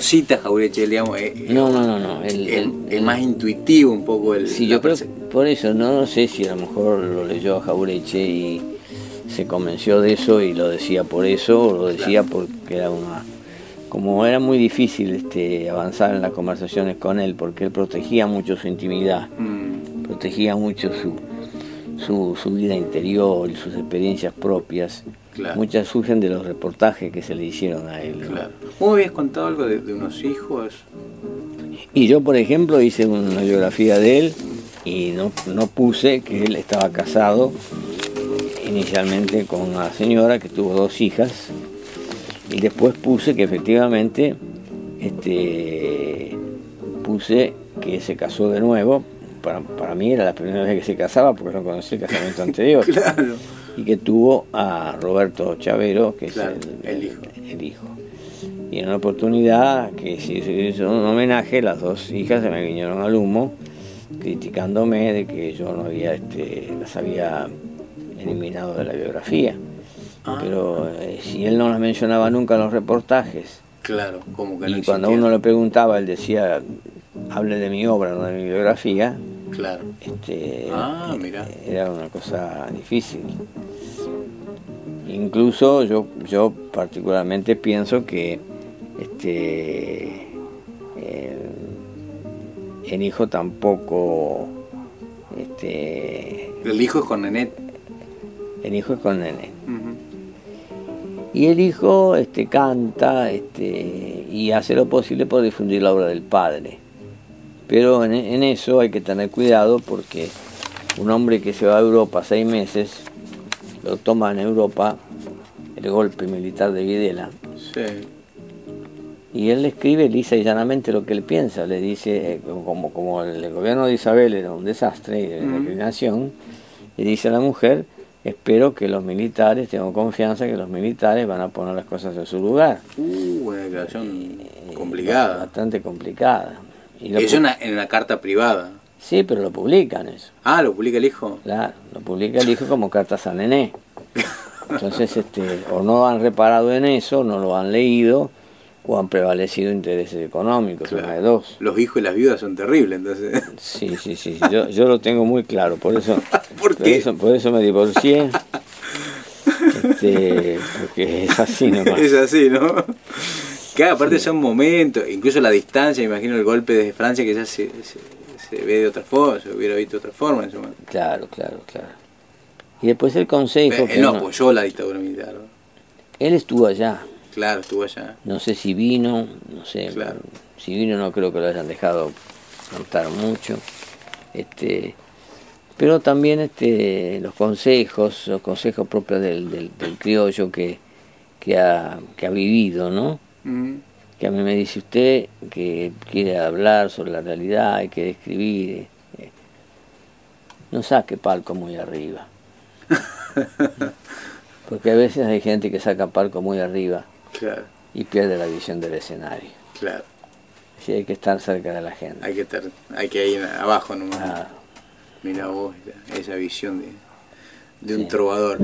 no cita a Jaureche, digamos. eh, No, no, no, no. El, El, el más intuitivo un poco. El, Sí, yo creo por eso, no sé si a lo mejor lo leyó a Jaureche y se convenció de eso y lo decía por eso o lo decía porque era una... Como era muy difícil este, avanzar en las conversaciones con él porque él protegía mucho su intimidad, Mm, protegía mucho su, su, su vida interior y sus experiencias propias. Claro. Muchas surgen de los reportajes que se le hicieron a él. claro. ¿Vos habías contado algo de, de unos hijos? Y yo, por ejemplo, hice una biografía de él y no, no puse que él estaba casado inicialmente con una señora que tuvo dos hijas y después puse que efectivamente este, puse que se casó de nuevo. Para, para mí era la primera vez que se casaba porque no conocí el casamiento [laughs] anterior. Claro. Y que tuvo a Roberto Chavero, que Claro, es el hijo. el hijo. Y en una oportunidad que se hizo un homenaje, las dos hijas se me vinieron al humo, criticándome de que yo no había, este, las había eliminado de la biografía. Ah. Pero eh, si él no las mencionaba nunca en los reportajes, Claro, como que no y cuando uno le preguntaba, él decía, hable de mi obra, no de mi biografía, Claro. este, Ah, eh, mirá. era una cosa difícil. Incluso yo, yo particularmente pienso que este, el, el hijo tampoco, este, El hijo es con Nenet. el hijo es con nene. Ujú. Y el hijo este, canta este, y hace lo posible por difundir la obra del padre. Pero en, en eso hay que tener cuidado porque un hombre que se va a Europa seis meses, lo toma en Europa el golpe militar de Videla, Sí. y él le escribe lisa y llanamente lo que él piensa. Le dice, eh, como, como el gobierno de Isabel era un desastre y de declinación, le dice a la mujer, espero que los militares, tengo confianza que los militares van a poner las cosas en su lugar. Uh, una declaración Eh, complicada. Bastante complicada. Y en una, en una carta privada. Sí, pero lo publican eso. Ah, lo publica el hijo. Claro, lo publica el hijo como cartas a nené. Entonces, este, o no han reparado en eso, no lo han leído, o han prevalecido intereses económicos, una de dos. Los hijos y las viudas son terribles, entonces. Sí, sí, sí, yo, yo lo tengo muy claro, por eso, [laughs] ¿Por qué? eso, por eso me divorcié, este, porque es así nomás. es así, ¿no? Claro, aparte son momentos, incluso la distancia, me imagino el golpe desde Francia que ya se, se, se ve de otra forma, se hubiera visto de otra forma en ese momento. Claro, claro, claro. Y después el consejo. Él que no apoyó la dictadura militar, ¿no? él estuvo allá. Claro, estuvo allá. No sé si vino, no sé. Claro. Si vino no creo que lo hayan dejado cantar mucho. Este, pero también este, los consejos, los consejos propios del, del, del criollo que, que, ha, que ha vivido, ¿no? Que a mí me dice usted que quiere hablar sobre la realidad y quiere escribir, eh, no saque palco muy arriba. [laughs] Porque a veces hay gente que saca palco muy arriba Claro, y pierde la visión del escenario. claro. Así hay que estar cerca de la gente. Hay que estar, hay que ir abajo nomás. Mira vos, esa- visión de, de un Sí. trovador.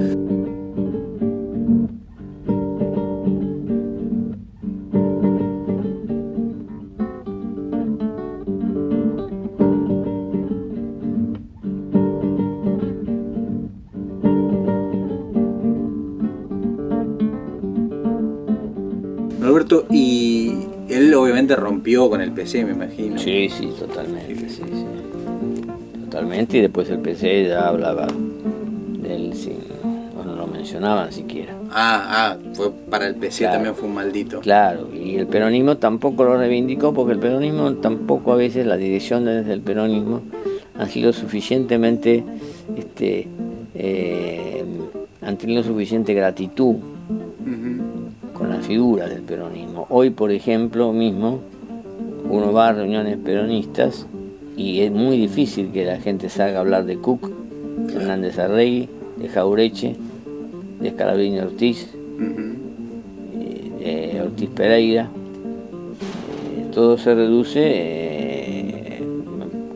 Alberto, y él obviamente rompió con el PC, me imagino. sí, sí, totalmente, sí, sí. Totalmente, y después el PC ya hablaba del sin, bueno, no lo mencionaban siquiera. Ah, ah, fue para el PC Claro. también fue un maldito. Claro, y el peronismo tampoco lo reivindicó porque el peronismo tampoco a veces las direcciones del peronismo han sido suficientemente, este, eh, han tenido suficiente gratitud Ujú. con la figura del peronismo. Hoy, por ejemplo, mismo, uno va a reuniones peronistas y es muy difícil que la gente salga a hablar de Cook, de Hernández Arregui, de Jaureche, de Escalabrini Ortiz, eh, de Ortiz Pereira. Eh, todo se reduce, eh,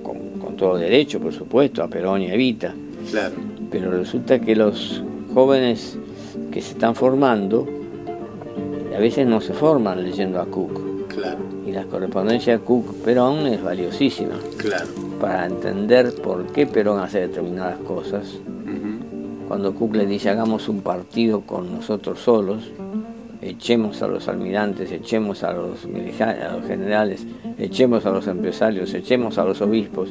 con, con todo derecho, por supuesto, a Perón y a Evita. Claro, Pero resulta que los jóvenes que se están formando, a veces no se forman leyendo a Cook. claro, Y la correspondencia Cook-Perón es valiosísima claro. para entender por qué Perón hace determinadas cosas. Cuando Cook le dice hagamos un partido con nosotros solos, echemos a los almirantes, echemos a los, a los generales, echemos a los empresarios, echemos a los obispos.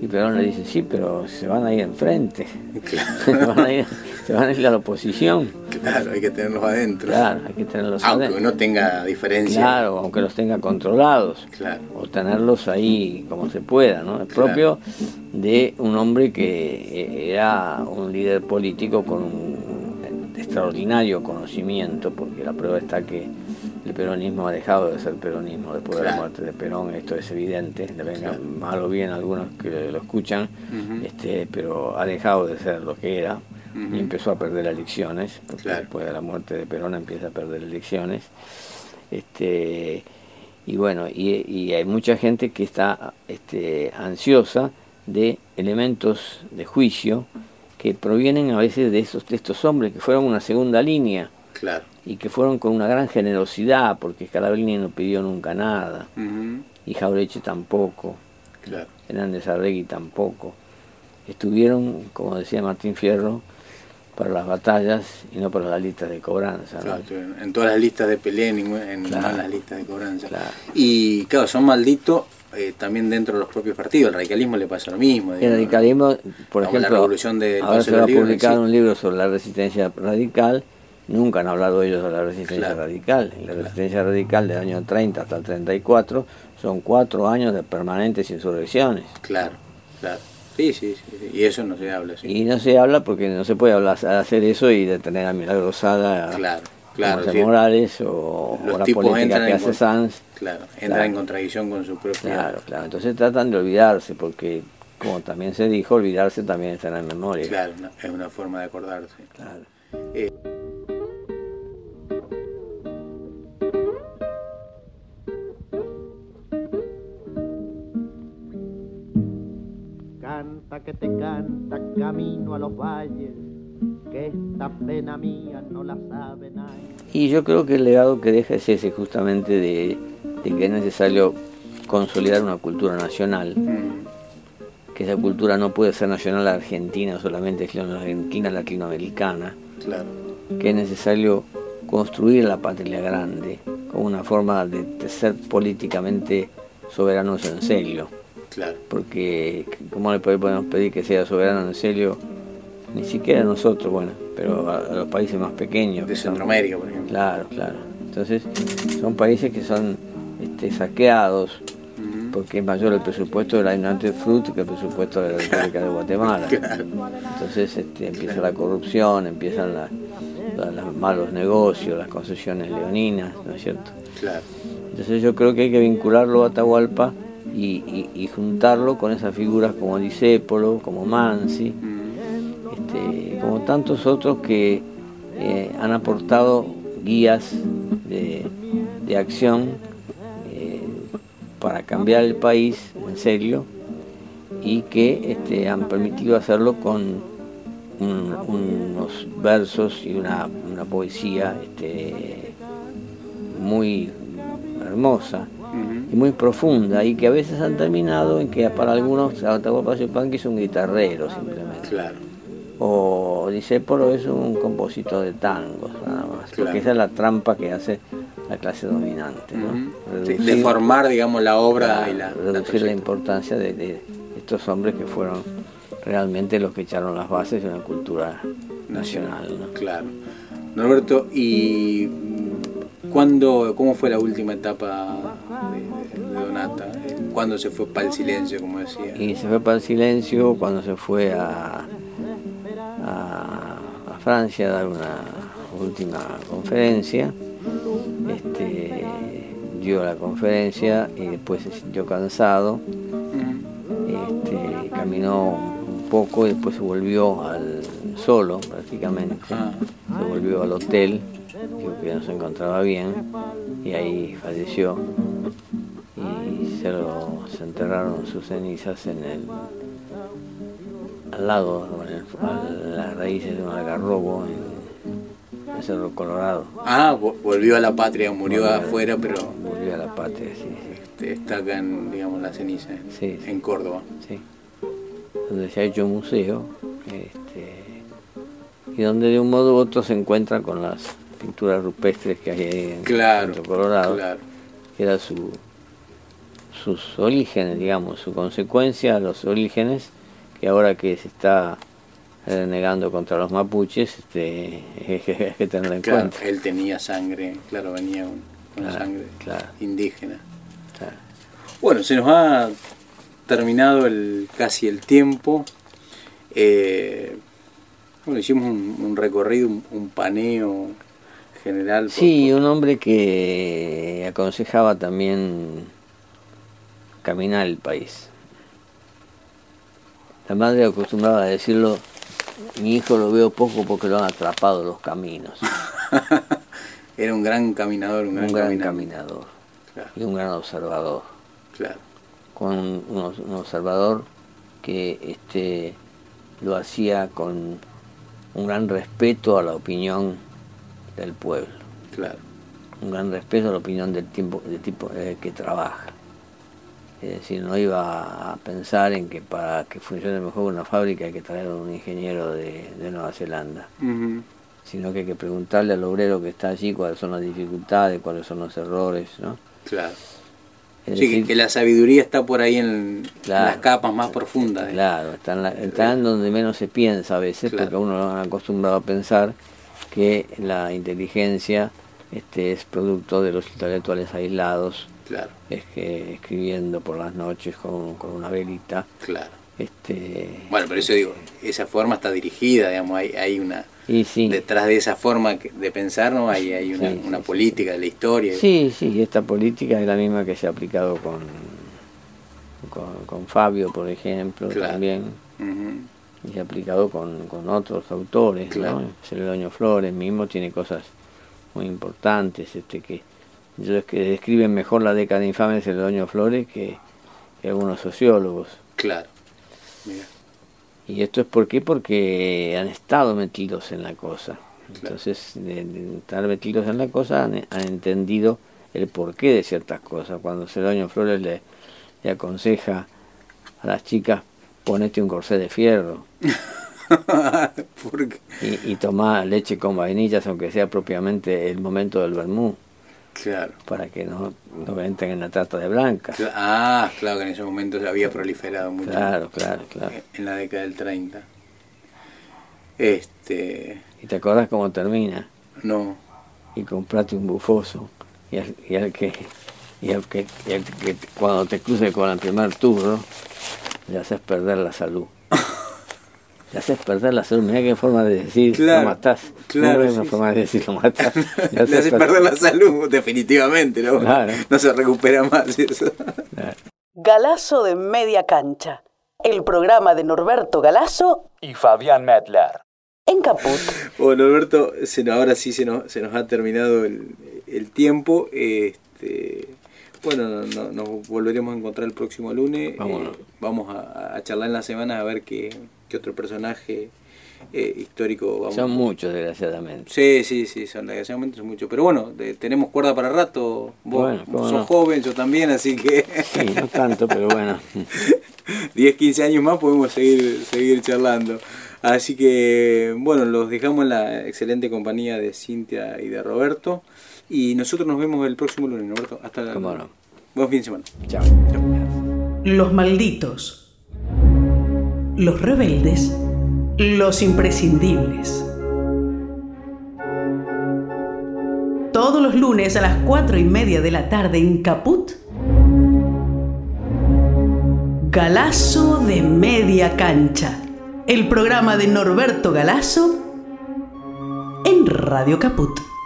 Y Perón le dice, sí, pero se van a ir enfrente, [laughs] se, van a ir, se van a ir a la oposición. Claro, hay que tenerlos adentro. Claro, hay que tenerlos Aunque adentro. uno tenga diferencia. Claro, aunque los tenga controlados. Claro. O tenerlos ahí como se pueda, ¿no? Es propio de un hombre que era un líder político con un extraordinario conocimiento, porque la prueba está que el peronismo ha dejado de ser peronismo después de la muerte de Perón, esto es evidente, le venga mal o bien a algunos que lo escuchan, este, pero ha dejado de ser lo que era y empezó a perder elecciones, porque Claro. después de la muerte de Perón empieza a perder elecciones. Este, y bueno, y, y hay mucha gente que está este, ansiosa de elementos de juicio que provienen a veces de, esos, de estos hombres que fueron una segunda línea Claro. y que fueron con una gran generosidad, porque Scalabrini no pidió nunca nada, y Jaureche tampoco, Claro. Hernández Arregui tampoco. Estuvieron, como decía Martín Fierro, para las batallas y no para las listas de cobranza. Claro, en todas las listas de pelea, en, en Claro. en las listas de cobranza. Claro. Y claro, son malditos eh, también dentro de los propios partidos. El radicalismo le pasa lo mismo. El radicalismo, por la ejemplo, revolución ahora se va a publicar sí. un libro sobre la resistencia radical. Nunca han hablado ellos de la resistencia Claro. radical. La resistencia radical del año 30 hasta el 34 son cuatro años de permanentes insurrecciones. Claro, claro. Sí, sí, sí. Y eso no se habla, sí. Y no se habla porque no se puede hablar, hacer eso y detener a Milagrosada, Claro, claro. José sí. Morales o, Los o la tipos política entran que en hace Sanz. Claro, entra Claro. en contradicción con su propia... Claro, claro. Entonces tratan de olvidarse porque, como también se dijo, olvidarse también está en la memoria. Claro, es una forma de acordarse. Claro. Eh, Canta que te canta camino a los valles, que esta pena mía no la sabe nadie. Y yo creo que el legado que deja es ese justamente de, de que es necesario consolidar una cultura nacional, mm, que esa cultura no puede ser nacional argentina, solamente argentina latinoamericana, claro, que es necesario construir la patria grande, como una forma de, de ser políticamente soberanos en serio. Claro. Porque, ¿cómo le podemos pedir que sea soberano en serio? Ni siquiera a nosotros, bueno, pero a, a los países más pequeños. De Centroamérica, por ejemplo. Claro, claro. Entonces, son países que son este, saqueados porque es mayor el presupuesto de la United Fruit que el presupuesto de la República de Guatemala. [laughs] Entonces este, empieza la corrupción, empiezan la- la- los malos negocios, las concesiones leoninas, ¿no es cierto? Claro. Entonces yo creo que hay que vincularlo a Atahualpa y, y- y juntarlo con esas figuras como Disépolo, como Mansi. Este, como tantos otros que eh, han aportado guías de, acción eh, para cambiar el país en serio y que este, han permitido hacerlo con un- unos versos y una, una poesía este, muy hermosa y muy profunda y que a veces han terminado en que para algunos Atahualpa Yupanqui es un guitarrero simplemente. O Disépolo es un compositor de tangos nada más Claro. porque esa es la trampa que hace la clase dominante ¿no? Reducir- Deformar, digamos, la obra y la, reducir la importancia de, de estos hombres que fueron realmente los que echaron las bases de una cultura nacional ¿no? Claro. Norberto, ¿y cuándo, cómo fue la última etapa de, de Donata? ¿Cuándo se fue para el silencio, como decía? y se fue para el silencio cuando se fue a Francia a dar una última conferencia. Este, dio la conferencia y después se sintió cansado, este, caminó un poco y después se volvió al solo prácticamente, Ah. se volvió al hotel, dijo que no se encontraba bien y ahí falleció y se lo se enterraron sus cenizas en el al lado, a las raíces de un algarrobo en el Cerro Colorado. Ah, vo- volvió a la patria, murió Volvió. afuera, pero Volvió a la patria, sí, sí. está acá en, digamos, la ceniza, en, Sí, sí. en Córdoba. sí, donde se ha hecho un museo este, y donde de un modo u otro se encuentra con las pinturas rupestres que hay ahí en Claro, Centro Colorado, claro. que era su, sus orígenes, digamos, su consecuencia, los orígenes, que ahora que se está renegando contra los mapuches, este, [laughs] hay que, en Claro, cuenta. él tenía sangre, claro, venía con, con Claro, sangre claro. indígena. Bueno, se nos ha terminado el, casi el tiempo. Eh, bueno, hicimos un, un recorrido, un, un paneo general. por- Sí, un hombre que aconsejaba también caminar el país. La madre acostumbraba a decirlo, mi hijo lo veo poco porque lo han atrapado los caminos. [laughs] Era un gran caminador, un gran, Un gran caminador Claro, y un gran observador. claro. Con un, un observador que este, lo hacía con un gran respeto a la opinión del pueblo. claro. un gran respeto a la opinión del tiempo del tipo eh, que trabaja. Es decir, no iba a pensar en que para que funcione mejor una fábrica hay que traer a un ingeniero de, de Nueva Zelanda, sino que hay que preguntarle al obrero que está allí cuáles son las dificultades, cuáles son los errores, ¿no? Claro. Es Sí, que, decir, que la sabiduría está por ahí en Claro. las capas más profundas. ¿eh? Claro, está en, la- está en donde menos se piensa a veces, Claro. porque uno lo han acostumbrado a pensar que la inteligencia este, es producto de los intelectuales aislados, Claro, es que escribiendo por las noches con, con una velita, claro. este Bueno, pero eso digo, esa forma está dirigida, digamos, hay, hay una... y sí, Detrás de esa forma de pensar, ¿no? Hay, hay una, Sí, una sí, política de la historia. sí, sí, esta política es la misma que se ha aplicado con con, con Fabio, por ejemplo, Claro. también, y se ha aplicado con, con otros autores, Claro. ¿no? Celedonio Flores mismo tiene cosas muy importantes, este que yo que describen mejor la década infame de Celedonio Flores que, que algunos sociólogos. Claro. Mira, Y esto es por qué? Porque han estado metidos en la cosa. Claro. Entonces, de, de estar metidos en la cosa, han, han entendido el porqué de ciertas cosas. Cuando Cedoño Flores le, le aconseja a las chicas, ponete un corsé de fierro [laughs] y, y leche con vainillas, aunque sea propiamente el momento del vermú. Claro. para que no, no entren en la trata de blancas. Ah, claro que en ese momento había proliferado mucho. Claro, claro, claro. En la década del 30. Este. ¿Y te acordás cómo termina? No. Y comprate un bufoso. Y al, y al que, y al que, y al que cuando te cruce con el primer turno, le haces perder la salud. Le haces perder la salud. Mirá qué forma de decir Claro, lo matás. claro, No es una sí, forma de decir lo matás. Le hace perder la salud, definitivamente, ¿no? Claro. No se recupera más eso. Claro. Galazo de media cancha. El programa de Norberto Galazo y Fabián Medler. en Caput. [laughs] Bueno, nos- ahora sí se nos, se nos ha terminado el, el tiempo. Este, bueno, no- no- nos volveremos a encontrar el próximo lunes. Eh, vamos a, a charlar en la semana a ver qué, qué otro personaje eh, histórico vamos Son muchos, desgraciadamente. Sí, sí, sí, son desgraciadamente son muchos. Pero bueno, de- tenemos cuerda para rato. Vos Bueno, sos no. joven, yo también, así que [laughs] Sí, no tanto, pero bueno. [laughs] 10, 15 años más podemos seguir, seguir charlando. Así que, bueno, los dejamos en la excelente compañía de Cintia y de Roberto. Y nosotros nos vemos el próximo lunes, Roberto. Hasta la Cómo no. Buen fin de semana. Chao. Los malditos. Los rebeldes. Los imprescindibles. Todos los lunes a las cuatro y media de la tarde en Caput. Galazo de media cancha. El programa de Norberto Galazo en Radio Caput.